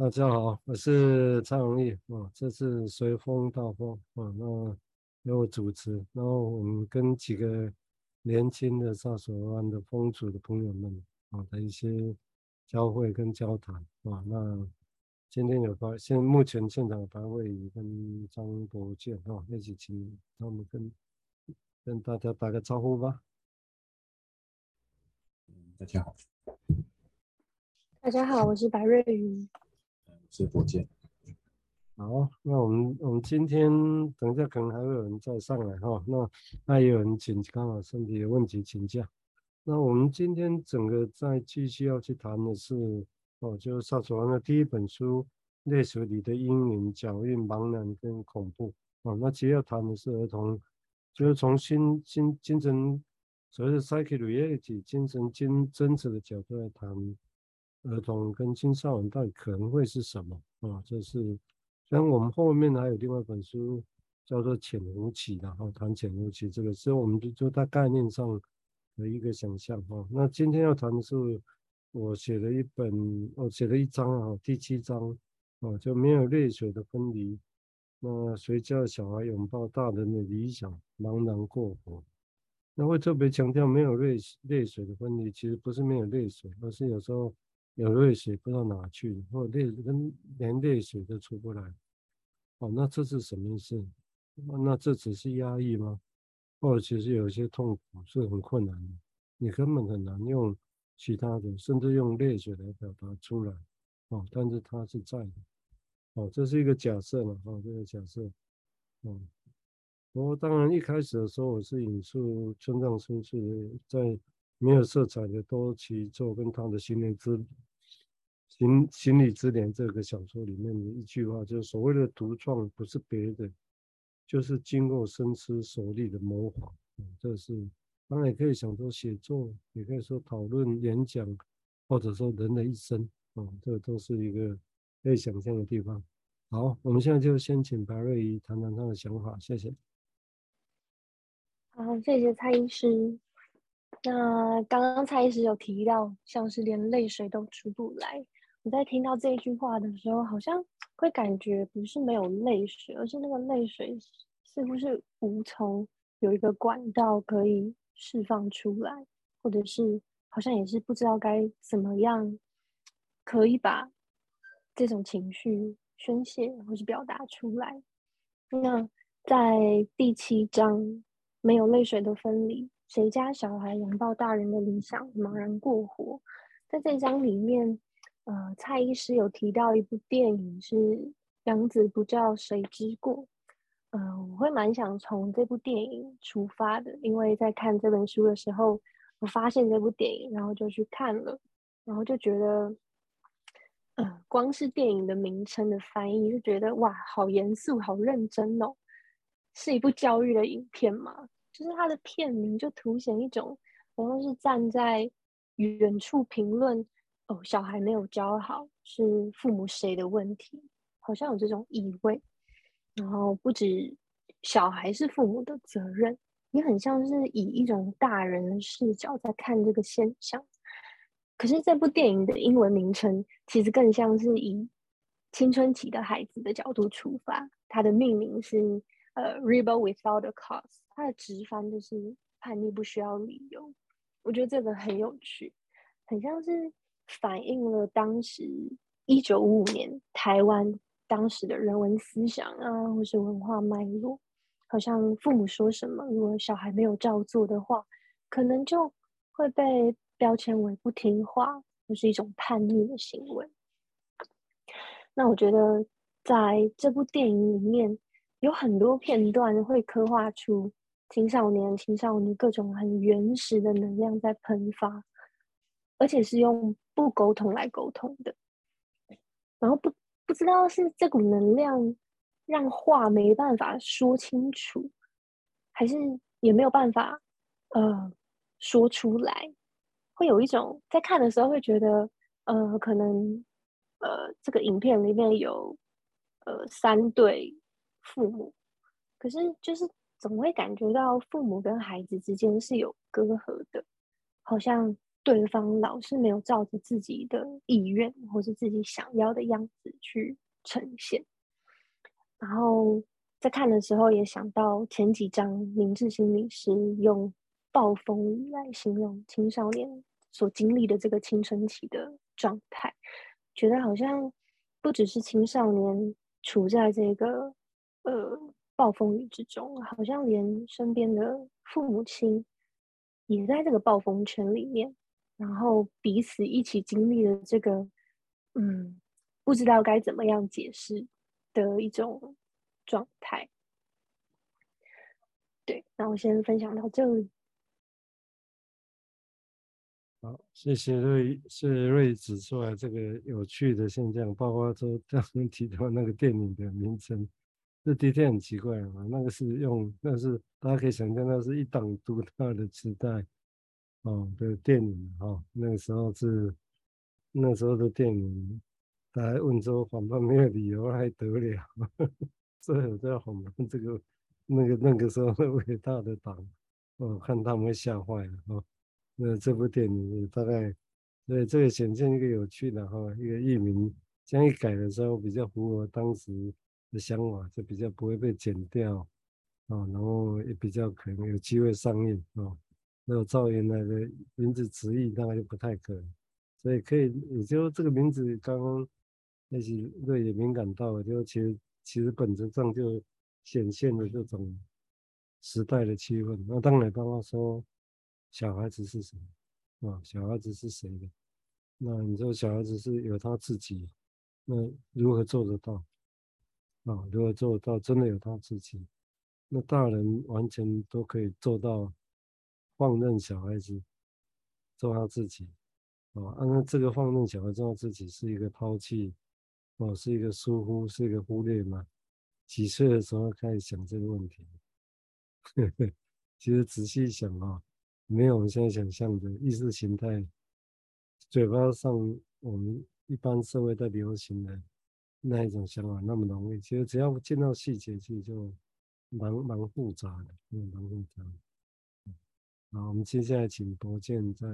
大家好，我是蔡弘毅啊。这次随风到风啊，那由我主持，然后我们跟几个年轻的萨索湾的风主的朋友们啊的一些交汇跟交谈啊。那今天有白，现目前现场有白慧宇跟张博健啊，一起请他们跟跟大家打个招呼吧。大家好，大家好，我是白瑞宇。直播间。好，那我们我们今天等一下可能还会有人再上来哈，那那也有人请刚好身体有问题请假。那我们今天整个再继续要去谈的是哦，就是萨索湾的第一本书《泪水里的阴影、脚印、茫然跟恐怖》哦。那其实要谈的是儿童，就是从心心精神所谓的 psychic reality 精神精真实的角度来谈。儿童跟青少年到底可能会是什么啊？这是，虽然我们后面还有另外一本书叫做《潜伏期》然后谈潜伏期这个，是我们就就在概念上的一个想象哈。那今天要谈的是我写的一本，我写了一章啊，第七章啊，就没有泪水的分离。那谁叫小孩拥抱大人的理想，茫然过活？那会特别强调没有泪泪水的分离，其实不是没有泪水，而是有时候。有泪水不知道哪去，或者泪跟连泪水都出不来，哦，那这是什么意思？那这只是压抑吗？或者其实有一些痛苦是很困难的，你根本很难用其他的，甚至用泪水来表达出来，哦，但是它是在的，哦，这是一个假设嘛，哦，这个假设，哦，我当然一开始的时候我是引述村上春树在没有色彩的多崎作跟他的心灵之。心心理之年这个小说里面的一句话，就是所谓的独创不是别的，就是经过深思熟虑的模仿。这是当然也可以想说写作，也可以说讨论、演讲，或者说人的一生。啊，这都是一个可以想象的地方。好，我们现在就先请白瑞怡谈谈他的想法，谢谢。好，谢谢蔡医师。那刚刚蔡医师有提到，像是连泪水都出不来。我在听到这一句话的时候，好像会感觉不是没有泪水，而是那个泪水似乎是无从有一个管道可以释放出来，或者是好像也是不知道该怎么样可以把这种情绪宣泄或是表达出来。那在第七章没有泪水的分离，谁家小孩拥抱大人的理想，茫然过活，在这一章里面。呃，蔡医师有提到一部电影是《杨子不教谁之过》。呃，我会蛮想从这部电影出发的，因为在看这本书的时候，我发现这部电影，然后就去看了，然后就觉得，呃，光是电影的名称的翻译就觉得哇，好严肃，好认真哦，是一部教育的影片嘛？就是它的片名就凸显一种，好像是站在远处评论。哦，小孩没有教好是父母谁的问题？好像有这种意味。然后不止小孩是父母的责任，也很像是以一种大人的视角在看这个现象。可是这部电影的英文名称其实更像是以青春期的孩子的角度出发。它的命名是呃，Rebel Without a Cause，它的直翻就是叛逆不需要理由。我觉得这个很有趣，很像是。反映了当时一九五五年台湾当时的人文思想啊，或是文化脉络，好像父母说什么，如果小孩没有照做的话，可能就会被标签为不听话，或是一种叛逆的行为。那我觉得在这部电影里面，有很多片段会刻画出青少年、青少年各种很原始的能量在喷发，而且是用。不沟通来沟通的，然后不不知道是这股能量让话没办法说清楚，还是也没有办法呃说出来，会有一种在看的时候会觉得呃可能呃这个影片里面有呃三对父母，可是就是总会感觉到父母跟孩子之间是有隔阂的，好像。对方老是没有照着自己的意愿或是自己想要的样子去呈现。然后在看的时候也想到前几章明志心理师用暴风雨来形容青少年所经历的这个青春期的状态，觉得好像不只是青少年处在这个呃暴风雨之中，好像连身边的父母亲也在这个暴风圈里面，然后彼此一起经历了这个嗯，不知道该怎么样解释的一种状态。对，那我先分享到这里。好，谢谢瑞，谢谢瑞指出来这个有趣的现象，包括说刚刚提到那个电影的名称，这的确很奇怪啊。那个是用，那是大家可以想象，那是一党独大的时代哦的电影哦。那个时候是那时候的电影，大家问说反叛没有理由还得了？所以我在反叛这个那个那个时候的伟大的党，哦，看他们吓坏了哦。那这部电影大概，对这个显现一个有趣的哈，一个译名这样一改的时候，比较符合当时的想法，就比较不会被剪掉啊，然后也比较可能有机会上映啊。那个照原来的名字直译，大概就不太可能，所以可以，也就这个名字刚刚那些对也敏感到，就其实其实本质上就显现了这种时代的气氛。那当然刚刚说。小孩子是什么啊？小孩子是谁的？那你说小孩子是有他自己，那如何做得到啊？如何做得到？真的有他自己？那大人完全都可以做到，放任小孩子做他自己啊？那这个放任小孩做他自己是一个抛弃哦，是一个疏忽，是一个忽略吗？几岁的时候开始想这个问题？呵呵，其实仔细想啊。没有我们现在想象的意识形态，嘴巴上我们一般社会在流行的那一种想法那么容易。其实只要见到细节，其实就蛮蛮复杂的，蛮复杂的。好，我们接下来请博建再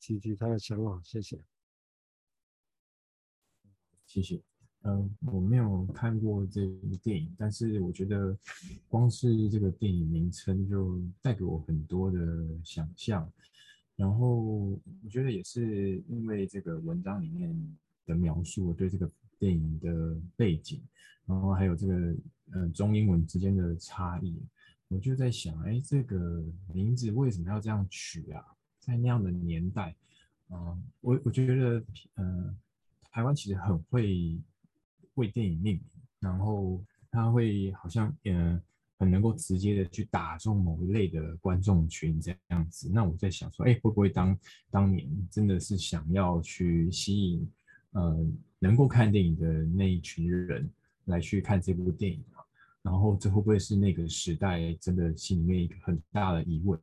提提他的想法，谢谢。谢谢。嗯，我没有看过这部电影，但是我觉得光是这个电影名称就带给我很多的想象。然后我觉得也是因为这个文章里面的描述，我对这个电影的背景，然后还有这个嗯中英文之间的差异，我就在想，哎，这个名字为什么要这样取啊？在那样的年代，嗯，我我觉得嗯，台湾其实很会。为电影命名，然后他会好像嗯很能够直接的去打中某一类的观众群这样子。那我在想说，哎，会不会当当年真的是想要去吸引呃能够看电影的那一群人来去看这部电影？然后这会不会是那个时代真的心里面一个很大的疑问，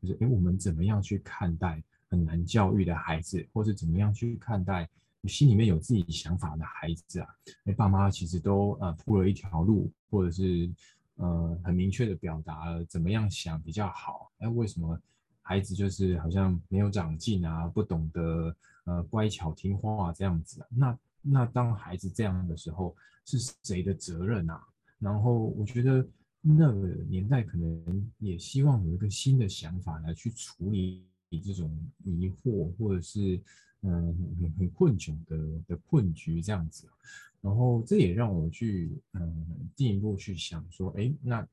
就是哎我们怎么样去看待很难教育的孩子，或是怎么样去看待？心里面有自己想法的孩子啊，哎，爸妈其实都呃铺了一条路，或者是呃很明确的表达了怎么样想比较好。哎，为什么孩子就是好像没有长进啊，不懂得呃乖巧听话啊这样子啊？那那当孩子这样的时候，是谁的责任啊？然后我觉得那个年代可能也希望有一个新的想法来去处理这种疑惑，或者是。嗯，很很困窘的的困局这样子，然后这也让我去嗯进一步去想说，哎，那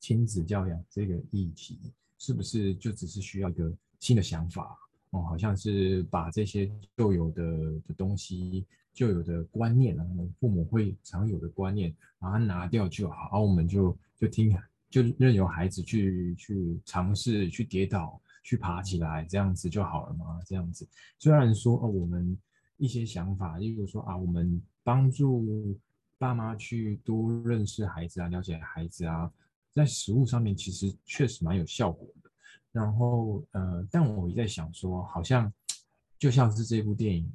亲子教养这个议题是不是就只是需要一个新的想法哦？好像是把这些旧有的的东西、旧有的观念啊，父母会常有的观念，把它拿掉就好，然后我们就就听就任由孩子去去尝试去跌倒。去爬起来，这样子就好了吗？这样子，虽然说哦，我们一些想法，例如说啊，我们帮助爸妈去多认识孩子啊，了解孩子啊，在实务上面其实确实蛮有效果的。然后呃，但我也在想说，好像就像是这部电影，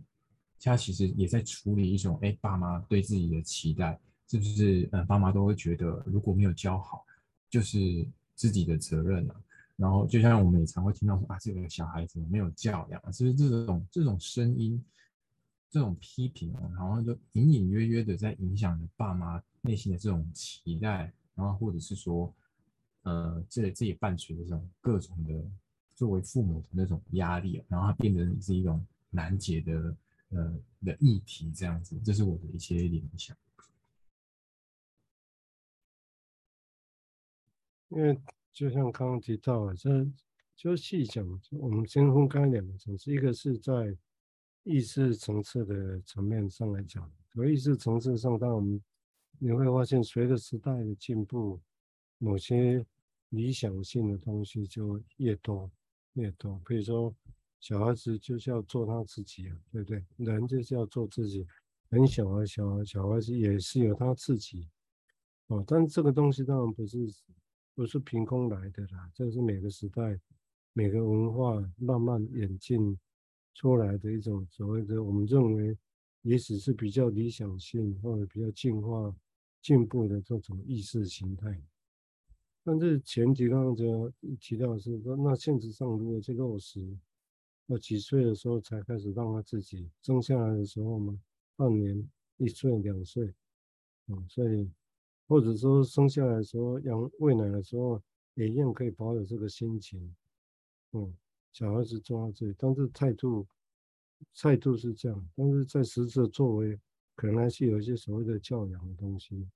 他其实也在处理一种，哎，爸妈对自己的期待，是不是？嗯，爸妈都会觉得如果没有教好，就是自己的责任啊。然后就像我们也常会听到说啊，这个小孩子没有教养，其实这种这种声音，这种批评啊，然后就隐隐约约的在影响着爸妈内心的这种期待，然后或者是说，呃，这这也伴随着这种各种的作为父母的那种压力，然后它变成是一种难解的呃的议题，这样子，这是我的一些联想。因为就像刚刚提到的，这就细讲，我们先分开两个层次，一个是在意识层次的层面上来讲，和意识层次上，当我们你会发现，随着时代的进步，某些理想性的东西就越多越多。比如说，小孩子就是要做他自己啊，对不对？人就是要做自己，很小啊，小孩小孩子也是有他自己哦，但这个东西当然不是。不是凭空来的啦，这是每个时代、每个文化慢慢演进出来的一种所谓的我们认为也许是比较理想性或者比较进化、进步的这种意识形态。但是前提刚刚就提到的是说，那现实上如果这个落实，我几岁的时候才开始让他自己生下来的时候嘛，半年、一岁、两岁，啊，所以。或者说生下来的时候，养喂奶的时候，也一样可以保有这个心情。嗯，小孩子做到这里，但是态度态度是这样，但是在实质作为，可能还是有一些所谓的教养的东西。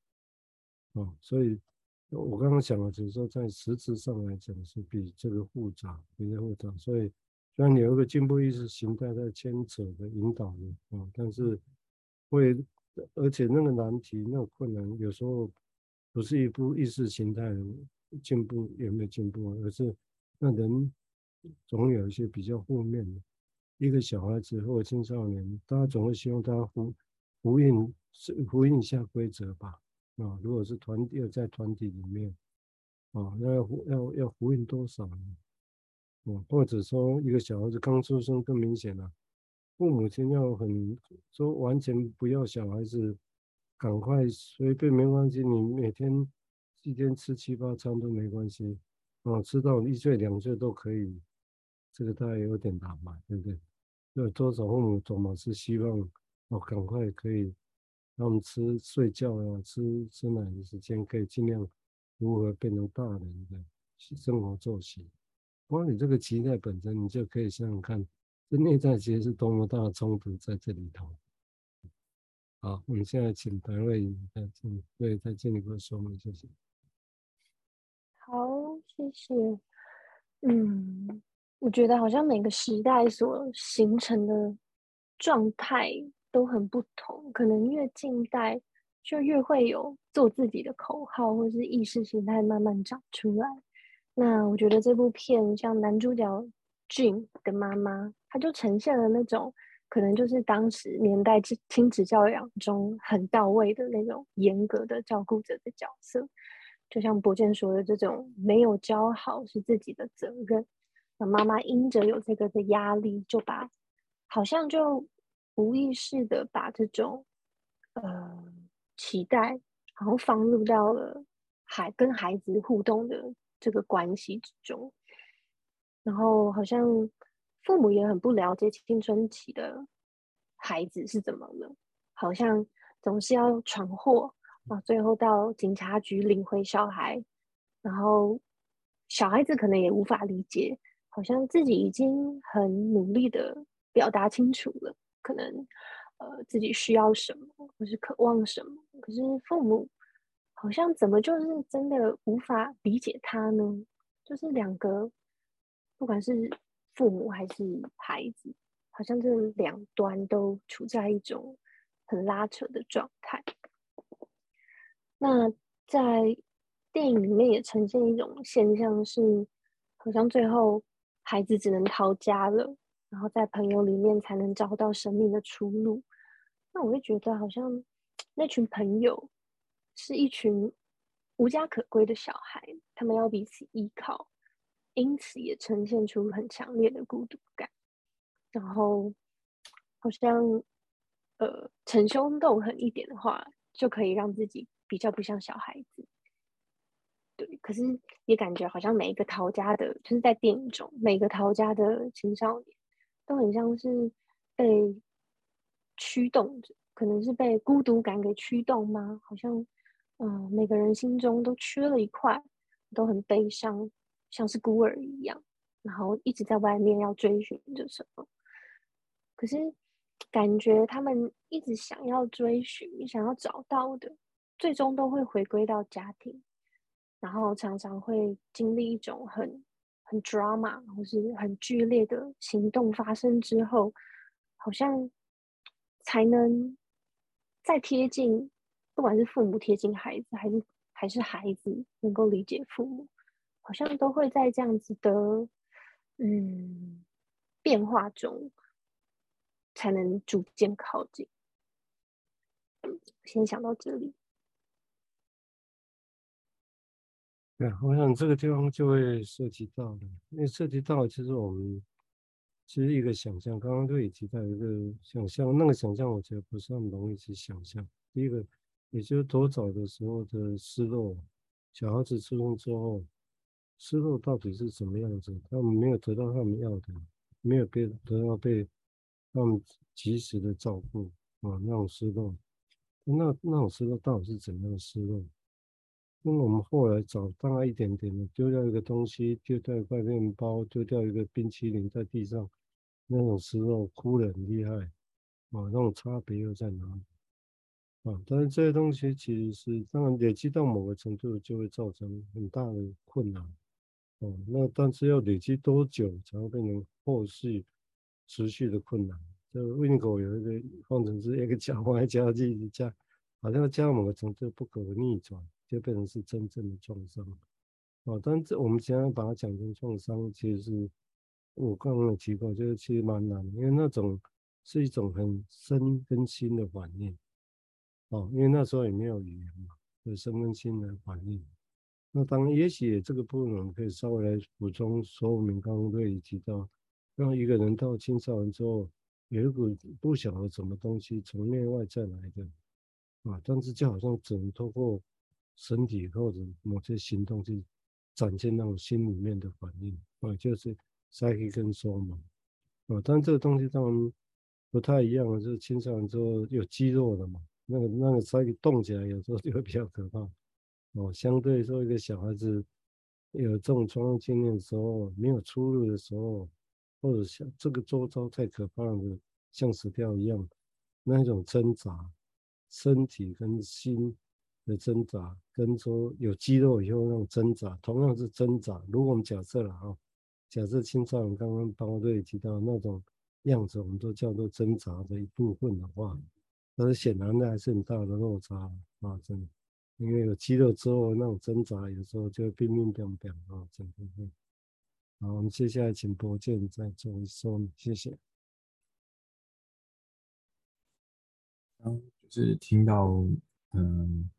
哦，所以我刚刚讲了，只是说在实质上来讲是比这个复杂，比较复杂。所以虽然你有一个进步意识形态在牵扯的引导你，啊，但是会，而且那个难题、那个困难，有时候。不是一部意识形态的进步有没有进步，而是那人总有一些比较负面的。一个小孩子或青少年，大家总会希望他呼呼应呼应一下规则吧？啊，如果是团体在团体里面，啊，那要要要呼应多少呢？啊，或者说一个小孩子刚出生更明显了，父母亲要很说完全不要小孩子。赶快随便没关系，你每天一天吃七八餐都没关系，哦，吃到一岁两岁都可以，这个大概有点难嘛，对不对？有多少父母总嘛是希望哦，赶快可以让我们吃睡觉啊，吃吃奶的时间可以尽量如何变成大人的生活作息。光你这个期待本身，你就可以想想看，这内在其实是多么大的冲突在这里头。好，我们现在请白瑞颖再进，对，再进一步说明，谢谢。好，谢谢。嗯，我觉得好像每个时代所形成的状态都很不同，可能越近代就越会有做自己的口号，或是意识形态慢慢长出来。那我觉得这部片像男主角 Jim 的妈妈，他就呈现了那种。可能就是当时年代亲亲子教养中很到位的那种严格的照顾者的角色，就像博健说的，这种没有教好是自己的责任。那妈妈因着有这个的压力，就把好像就无意识的把这种呃期待，好像放入到了孩跟孩子互动的这个关系之中，然后好像。父母也很不了解青春期的孩子是怎么了，好像总是要闯祸啊，最后到警察局领回小孩，然后小孩子可能也无法理解，好像自己已经很努力的表达清楚了，可能呃自己需要什么或是渴望什么，可是父母好像怎么就是真的无法理解他呢？就是两个，不管是。父母还是孩子，好像这两端都处在一种很拉扯的状态。那在电影里面也呈现一种现象是，好像最后孩子只能逃家了，然后在朋友里面才能找到生命的出路。那我会觉得，好像 那群朋友是一群无家可归的小孩，他们要彼此依靠。因此也呈现出很强烈的孤独感，然后好像呃逞凶斗狠一点的话，就可以让自己比较不像小孩子。对，可是也感觉好像每一个逃家的，就是在电影中每个逃家的青少年，都很像是被驱动着，可能是被孤独感给驱动吗？好像，嗯、每个人心中都缺了一块，都很悲伤，像是孤儿一样，然后一直在外面要追寻着什么。可是感觉他们一直想要追寻、想要找到的，最终都会回归到家庭，然后常常会经历一种很很 drama 或是很剧烈的行动发生之后，好像才能再贴近，不管是父母贴近孩子，还是还是孩子能够理解父母，好像都会在这样子的嗯变化中。才能逐渐靠近。先想到这里。对，我想这个地方就会涉及到了，因为涉及到其实我们其实一个想象，刚刚都已提到一个想象，那个想象我觉得不是很容易去想象。第一个，也就是多早的时候的失落，小孩子出生之后，失落到底是什么样子？他们没有得到他们要的，没有被得到被。他们及时的照顾啊，那种失落，那那种失落到底是怎样的失落？因为我们后来长大一点点的，丢掉一个东西，丢掉一块面包，丢掉一个冰淇淋在地上，那种失落哭得很厉害啊，那种差别又在哪里啊？但是这些东西其实是当然累积到某个程度，就会造成很大的困难哦。那但是要累积多久才会变成后续？持续的困难，就 Wingo 有一个方程式，一个加 y 加进加，好像加到某个程度不可逆转，就变成是真正的创伤。哦，但这我们现在把它讲成创伤，其实是我刚刚有提过，就是其实蛮难，因为那种是一种很深跟心的反应。哦，因为那时候也没有语言嘛，有身跟心的反应。那当然，也许这个部分我们可以稍微来补充说明，刚刚都已提到。让一个人到青少年之后，有一股不晓得什么东西从内外在来的啊，但是就好像只能透过身体或者某些行动去展现那种心里面的反应啊，就是 psyche 跟 soma 啊，但这个东西当然不太一样，就是青少年之后有肌肉的嘛，那个那个 psyche 动起来有时候就会比较可怕哦，相对说一个小孩子有这种创伤经验的时候，没有出路的时候。或者像这个周遭太可怕的，像死掉一样，那一种挣扎，身体跟心的挣扎，跟说有肌肉以后那种挣扎，同样是挣扎。如果我们假设了哈，假设青少年刚刚包队提到那种样子，我们都叫做挣扎的一部分的话，但是显然的还是很大的落差啊，真的，因为有肌肉之后那种挣扎，有时候就会乒乒乓乓啊，真的。好，我们接下来请博建再做一说明，谢谢。刚就是听到，嗯，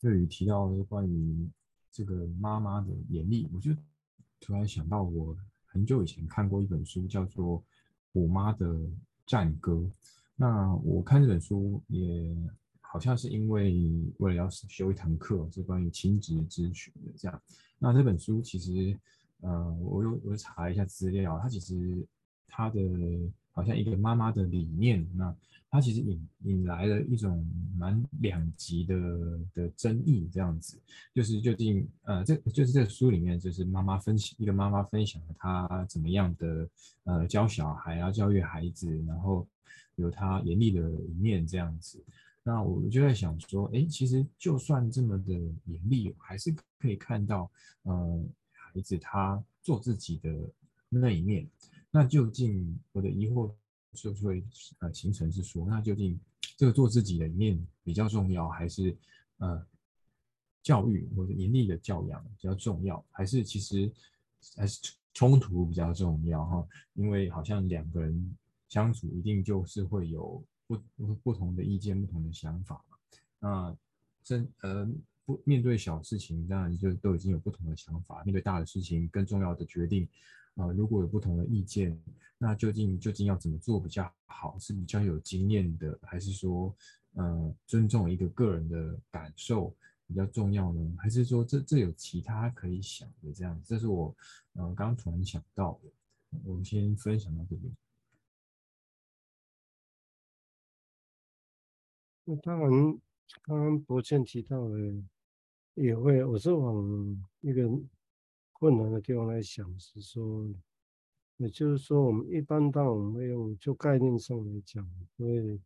这里提到关于这个妈妈的严厉，我就突然想到，我很久以前看过一本书，叫做《我妈的战歌》。那我看这本书也好像是因为为了要修一堂课，是关于亲子咨询的这样。那这本书其实。呃，我又我又查了一下资料，它其实它的好像一个妈妈的理念，那它其实引引来了一种蛮两极的的争议，这样子，就是究竟呃，这就是这个书里面就是妈妈分析一个妈妈分享她怎么样的呃教小孩啊，教育孩子，然后有他严厉的一面这样子，那我就在想说，哎，其实就算这么的严厉，还是可以看到呃。孩子他做自己的那一面，那究竟我的疑惑就会呃形成是说，那究竟这个做自己的一面比较重要，还是呃教育或者严厉的教养比较重要，还是其实还是冲突比较重要哈？因为好像两个人相处一定就是会有不不同的意见、不同的想法嘛。那真呃。不面对小事情，当然就都已经有不同的想法。面对大的事情，更重要的决定，啊、如果有不同的意见，那究竟究竟要怎么做比较好？是比较有经验的，还是说，呃，尊重一个个人的感受，比较重要呢？还是说这这有其他可以想的这样？这是我呃刚突然想到的，我们先分享到这边。那当然，刚刚博倩提到的，也会，我是往一个困难的地方来想，是说，也就是说，我们一般当我们会用就概念上来讲，因为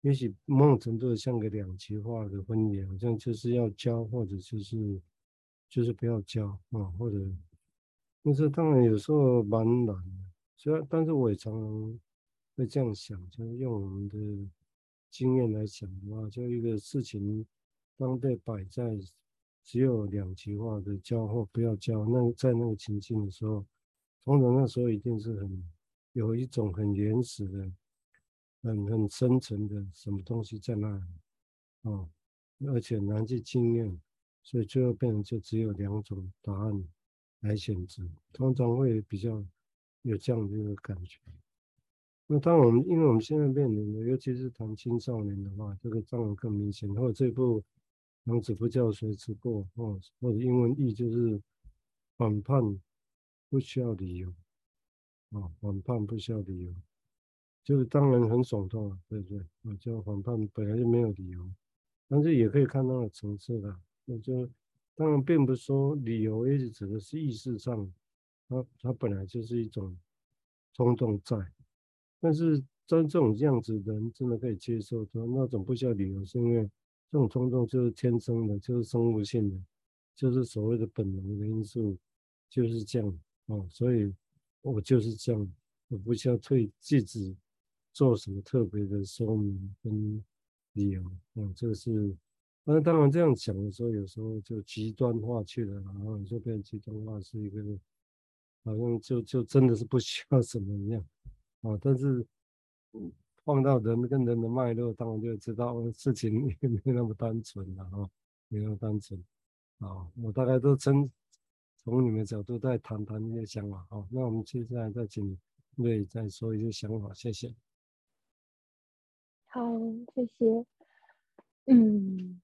也许某种程度像个两极化的分野，好像就是要教，或者就是就是不要教啊，或者，但是当然有时候蛮难的，虽然但是我也常常会这样想，就是用我们的。经验来讲的话，就一个事情，当被摆在只有两极化的交或不要交，那在那个情境的时候，通常那时候一定是很有一种很原始的、很很深层的什么东西在那里，哦，而且难去经验，所以最后变成就只有两种答案来选择，通常会比较有这样的一个感觉。那当，我们因为我们现在面临的，尤其是谈青少年的话，这个当然更明显。或者这部《养子不教谁之过》哦，或者英文译就是反叛不需要理由啊，反叛不需要理由，就是当然很耸动啊，对不对？啊，就反叛本来就没有理由，但是也可以看到的层次的。那就当然并不是说理由，也许指的是意识上，它它本来就是一种冲动在。但是真这种样子的人真的可以接受，说那种不需要理由，是因为这种冲动就是天生的，就是生物性的，就是所谓的本能的因素，就是这样哦。所以我就是这样，我不需要退自己做什么特别的说明跟理由啊。这个是，那当然这样讲的时候，有时候就极端化去了，然后就变极端化是一个，好像就就真的是不需要什么一样。啊，但是放到人跟人的脉络，当然就知道事情也 没那么单纯了啊，没那么单纯。啊，我大概都从从你们角度再谈谈一些想法。好，那我们接下来再请瑞再说一些想法，谢谢。好，谢谢。嗯，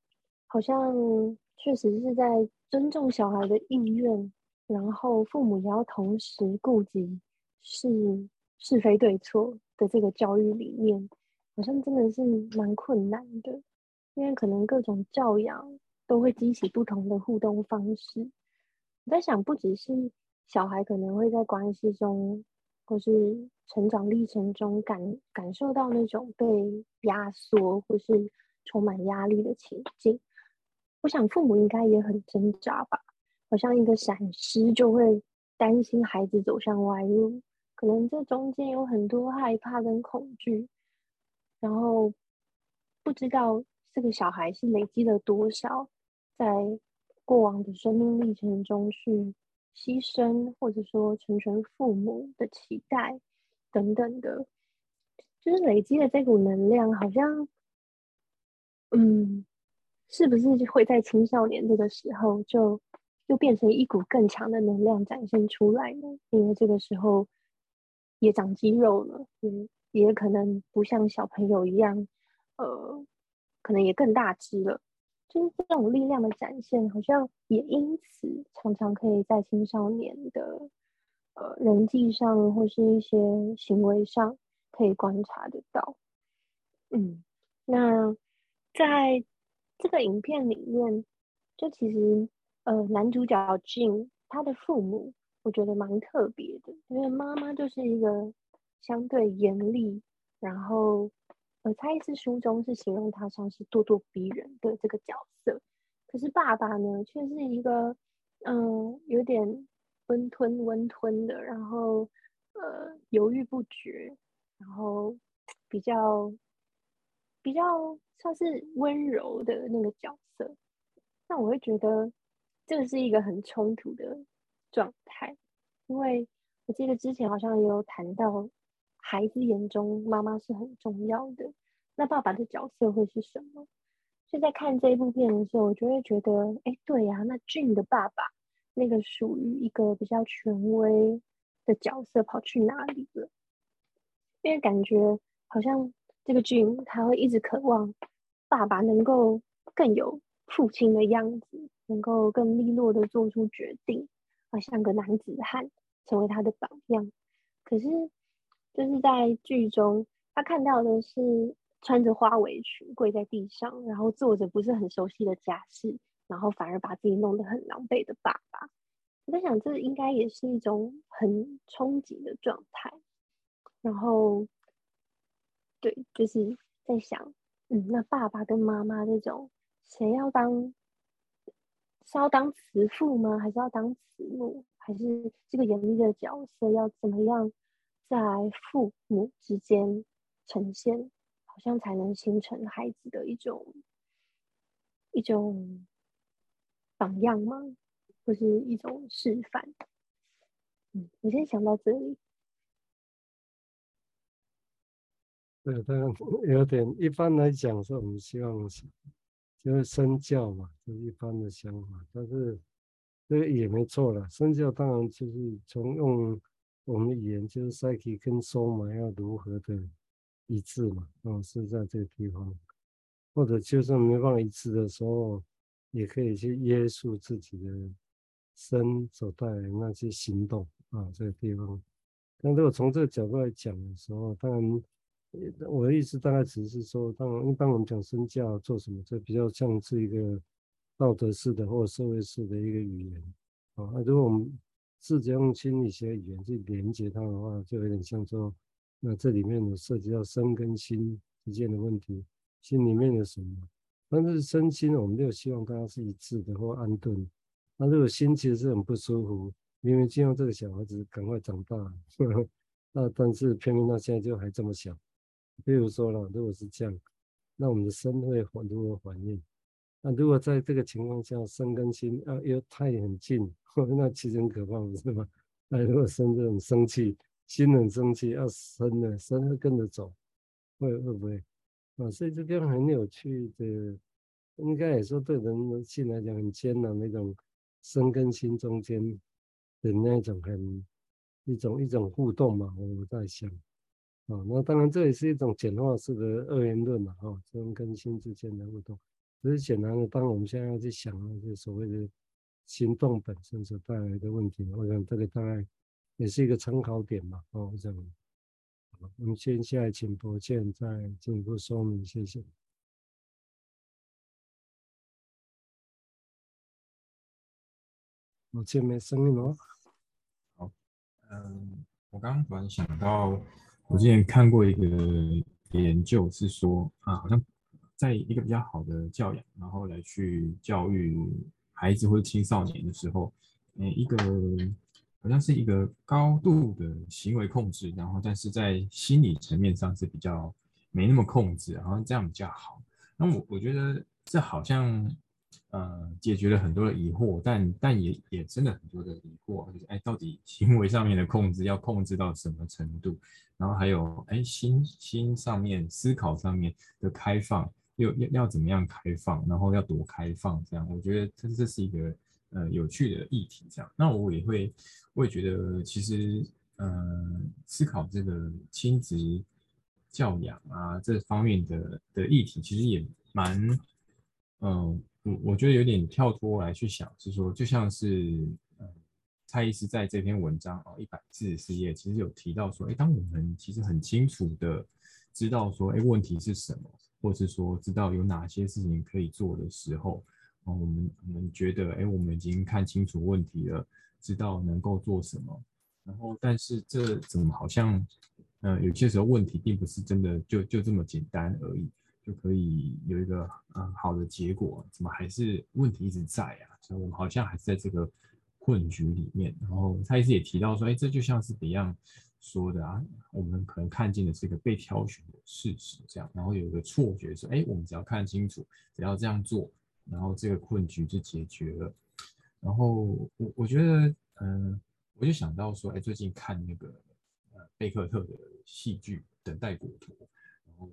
好像确实是在尊重小孩的意愿，然后父母也要同时顾及是。是非对错的这个教育理念，好像真的是蛮困难的，因为可能各种教养都会激起不同的互动方式。我在想，不只是小孩可能会在关系中，或是成长历程中感感受到那种被压缩或是充满压力的情境，我想父母应该也很挣扎吧，好像一个闪失就会担心孩子走向歪路。可能这中间有很多害怕跟恐惧，然后不知道这个小孩是累积了多少，在过往的生命历程中去牺牲，或者说成全父母的期待等等的，就是累积的这股能量，好像，嗯，是不是会在青少年这个时候就又变成一股更强的能量展现出来呢？因为这个时候。也长肌肉了，嗯，也可能不像小朋友一样，呃，可能也更大只了。就是这种力量的展现，好像也因此常常可以在青少年的呃人际上或是一些行为上可以观察得到。嗯，那在这个影片里面，就其实呃男主角 Gene 他的父母。我觉得蛮特别的，因为妈妈就是一个相对严厉，然后呃，蔡医师书中是形容他像是咄咄逼人的这个角色，可是爸爸呢，却是一个嗯有点温吞温吞的，然后呃犹豫不决，然后比较比较像是温柔的那个角色，那我会觉得这个是一个很冲突的。状态，因为我记得之前好像也有谈到，孩子眼中妈妈是很重要的，那爸爸的角色会是什么？所以在看这一部片的时候，我就会觉得，哎，对呀，那俊的爸爸那个属于一个比较权威的角色跑去哪里了？因为感觉好像这个俊他会一直渴望爸爸能够更有父亲的样子，能够更利落的做出决定，啊，像个男子汉，成为他的榜样。可是，就是在剧中，他看到的是穿着花围裙跪在地上，然后做着不是很熟悉的家事，然后反而把自己弄得很狼狈的爸爸。我在想，这应该也是一种很冲击的状态。然后，对，就是在想，嗯，那爸爸跟妈妈这种，谁要当？是要当慈父吗？还是要当慈母？还是这个严厉的角色要怎么样在父母之间呈现，好像才能形成孩子的一种一种榜样吗？或是一种示范？嗯，我先想到这里。对，当然 有点。一般来讲，是我们希望是就是身教嘛，就一般的想法。但是这个也没错了，身教当然就是从用我们语言，就是再去跟 soma 要如何的一致嘛。哦，是在这个地方，或者就算没办法一致的时候，也可以去约束自己的身所带来那些行动啊，这个地方。但如果从这个角度来讲的时候，当然。我的意思大概只是说，当一般我们讲身教做什么，这比较像是一个道德式的或者社会式的一个语言啊。那如果我们试着用心理学语言去连接它的话，就有点像说，那这里面有涉及到身跟心之间的问题，心里面有什么？但是身心我们就希望大家是一致的或安顿。那如果心其实是很不舒服，明明希望这个小孩子赶快长大，呵呵，那但是偏偏他现在就还这么小。比如说了，如果是这样，那我们的身会如何反应？那如果在这个情况下，身跟心啊又太很近，那其实很可怕，不是吗？那如果身就很生气，心很生气，要身呢，身会跟着走，会会不会？啊，所以这边很有趣的，应该也说对人性来讲很艰难那种身跟心中间的那种很一种一种互动嘛，我在想。啊，那当然这也是一种简化式的二元论嘛，哈，身跟心之间的互动，只是简单的。当我们现在要去想那些所谓的行动本身所带来的问题，我想这个大概也是一个参考点嘛，哦，我想。我们先下来请博建再进一步说明，谢谢。博建没声音哦。好，嗯，我刚刚突然想到。我之前看过一个研究，是说啊，好像在一个比较好的教养，然后来去教育孩子或者青少年的时候，诶，一个好像是一个高度的行为控制，然后但是在心理层面上是比较没那么控制，好像这样比较好。那我我觉得这好像。呃，解决了很多的疑惑，但但也也真的很多的疑惑，就是哎，到底行为上面的控制要控制到什么程度？然后还有哎，心心上面思考上面的开放，又要要怎么样开放？然后要多开放？这样，我觉得这这是一个呃有趣的议题。这样，那我也会，我也觉得其实呃，思考这个亲子教养啊这方面的的议题，其实也蛮嗯。我我觉得有点跳脱来去想，是说，就像是，蔡医师在这篇文章哦，一百四十四页，其实有提到说，哎，当我们其实很清楚的知道说，哎，问题是什么，或是说知道有哪些事情可以做的时候，哦，我们我们觉得，哎，我们已经看清楚问题了，知道能够做什么，然后，但是这怎么好像，呃，有些时候问题并不是真的就就这么简单而已。就可以有一个嗯好的结果，怎么还是问题一直在啊？所以我们好像还是在这个困局里面。然后他一直也提到说，哎，这就像是 Beyond 说的啊，我们可能看见的是一个被挑选的事实，这样，然后有一个错觉说，哎，我们只要看清楚，只要这样做，然后这个困局就解决了。然后我我觉得，嗯，我就想到说，哎，最近看那个呃贝克特的戏剧《等待果陀》。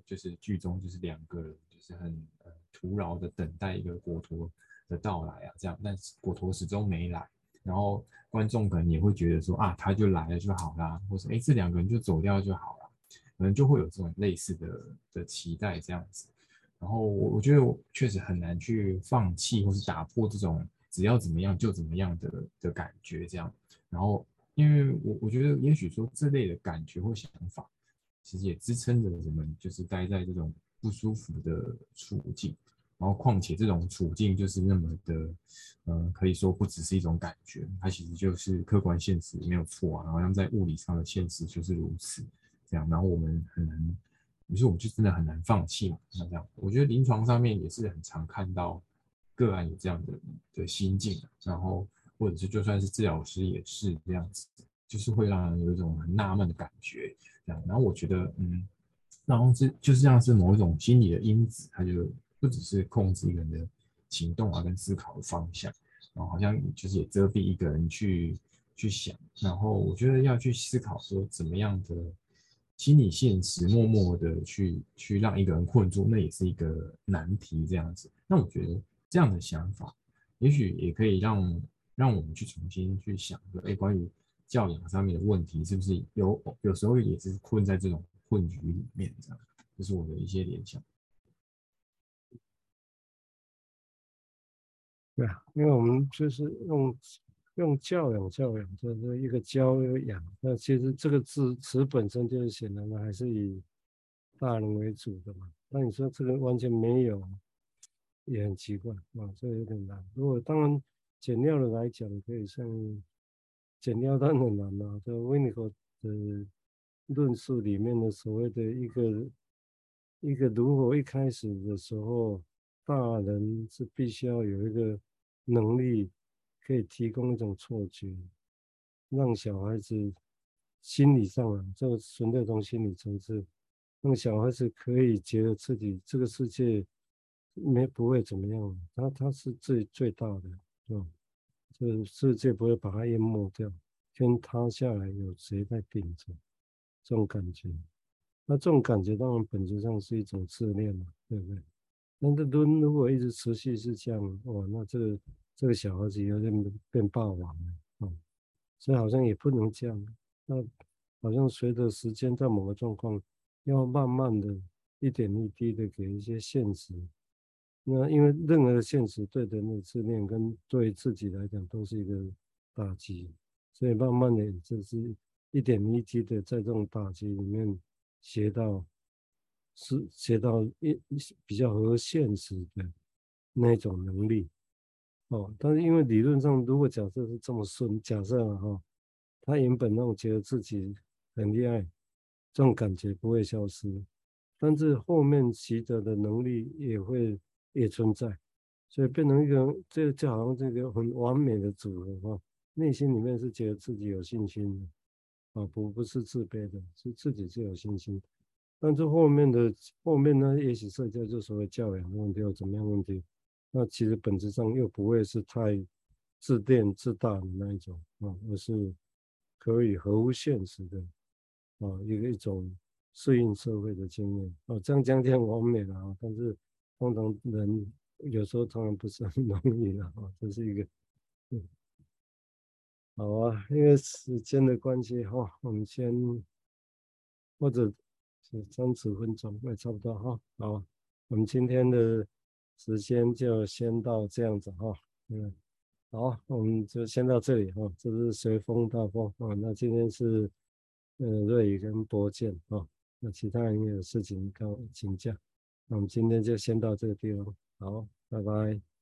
就是剧中就是两个人，就是很呃徒劳的等待一个果陀的到来啊，这样，但是果陀始终没来，然后观众可能也会觉得说啊，他就来了就好啦，或者哎这两个人就走掉就好了，可能就会有这种类似的的期待这样子。然后我我觉得我确实很难去放弃或是打破这种只要怎么样就怎么样的的感觉，这样。然后因为我我觉得也许说这类的感觉或想法，其实也支撑着人们就是待在这种不舒服的处境。然后况且这种处境就是那么的，呃，可以说不只是一种感觉，它其实就是客观现实没有错啊。然后像在物理上的现实就是如此，这样。然后我们很难。于是我们就真的很难放弃嘛，那这样，我觉得临床上面也是很常看到个案有这样的的心境，然后或者是就算是治疗师也是这样子，就是会让人有一种很纳闷的感觉，这样。然后我觉得，嗯，然后这就是像是某一种心理的因子，它就不只是控制一个人的行动啊跟思考的方向，然后好像就是也遮蔽一个人去去想，然后我觉得要去思考说怎么样的。心理现实，默默的去去让一个人困住，那也是一个难题。这样子，那我觉得这样的想法，也许也可以让让我们去重新去想说，哎，关于教养上面的问题，是不是有有时候也是困在这种困局里面？这样，这是我的一些联想。对啊，因为我们就是用。用教养教养，就是一个教一个养。那其实这个字词本身就是显然的，还是以大人为主的嘛。那你说这个完全没有，也很奇怪啊，这有点难。如果当然简要的来讲，可以像简要但很难啊。这维尼克的论述里面的所谓的一个一个，如果一开始的时候，大人是必须要有一个能力。可以提供一种错觉，让小孩子心理上啊，这个纯粹从心理层次，让小孩子可以觉得自己这个世界没不会怎么样，他他是最最大的，嗯，这个世界不会把他淹没掉，天塌下来有谁在顶着？这种感觉，那这种感觉当然本质上是一种自恋嘛，对不对？那这都如果一直持续是这样，哇，那这个。这个小孩子有点变霸王了，嗯，所以好像也不能这样。那好像随着时间，在某个状况，要慢慢的一点一滴的给一些现实。那因为任何的现实对人的自恋跟对自己来讲都是一个打击，所以慢慢的就是一点一滴的在这种打击里面学到，是学到一比较合现实的那种能力。哦，但是因为理论上，如果假设是这么顺，假设了哈，他原本那种觉得自己很厉害，这种感觉不会消失，但是后面习得的能力也会也存在，所以变成一个这就好像这个很完美的组合哈，内心里面是觉得自己有信心的，啊不不是自卑的，是自己是有信心，但是后面的后面呢，也许涉及到就所谓教养的问题或怎么样问题。那其实本质上又不会是太自恋自大的那一种啊，而是可以合乎现实的啊，一个一种适应社会的经验啊。这样讲起来完美了啊，但是通常人有时候当然不是很容易了啊。这是一个，好啊，因为时间的关系哈，我们先或者是三十分钟也差不多哈。好，我们今天的。时间就先到这样子哈，嗯，好，我们就先到这里哈。这是随风大风啊，那今天是呃瑞宇跟博健啊，那其他人有事情跟我请假，那我们今天就先到这个地方，好，拜拜。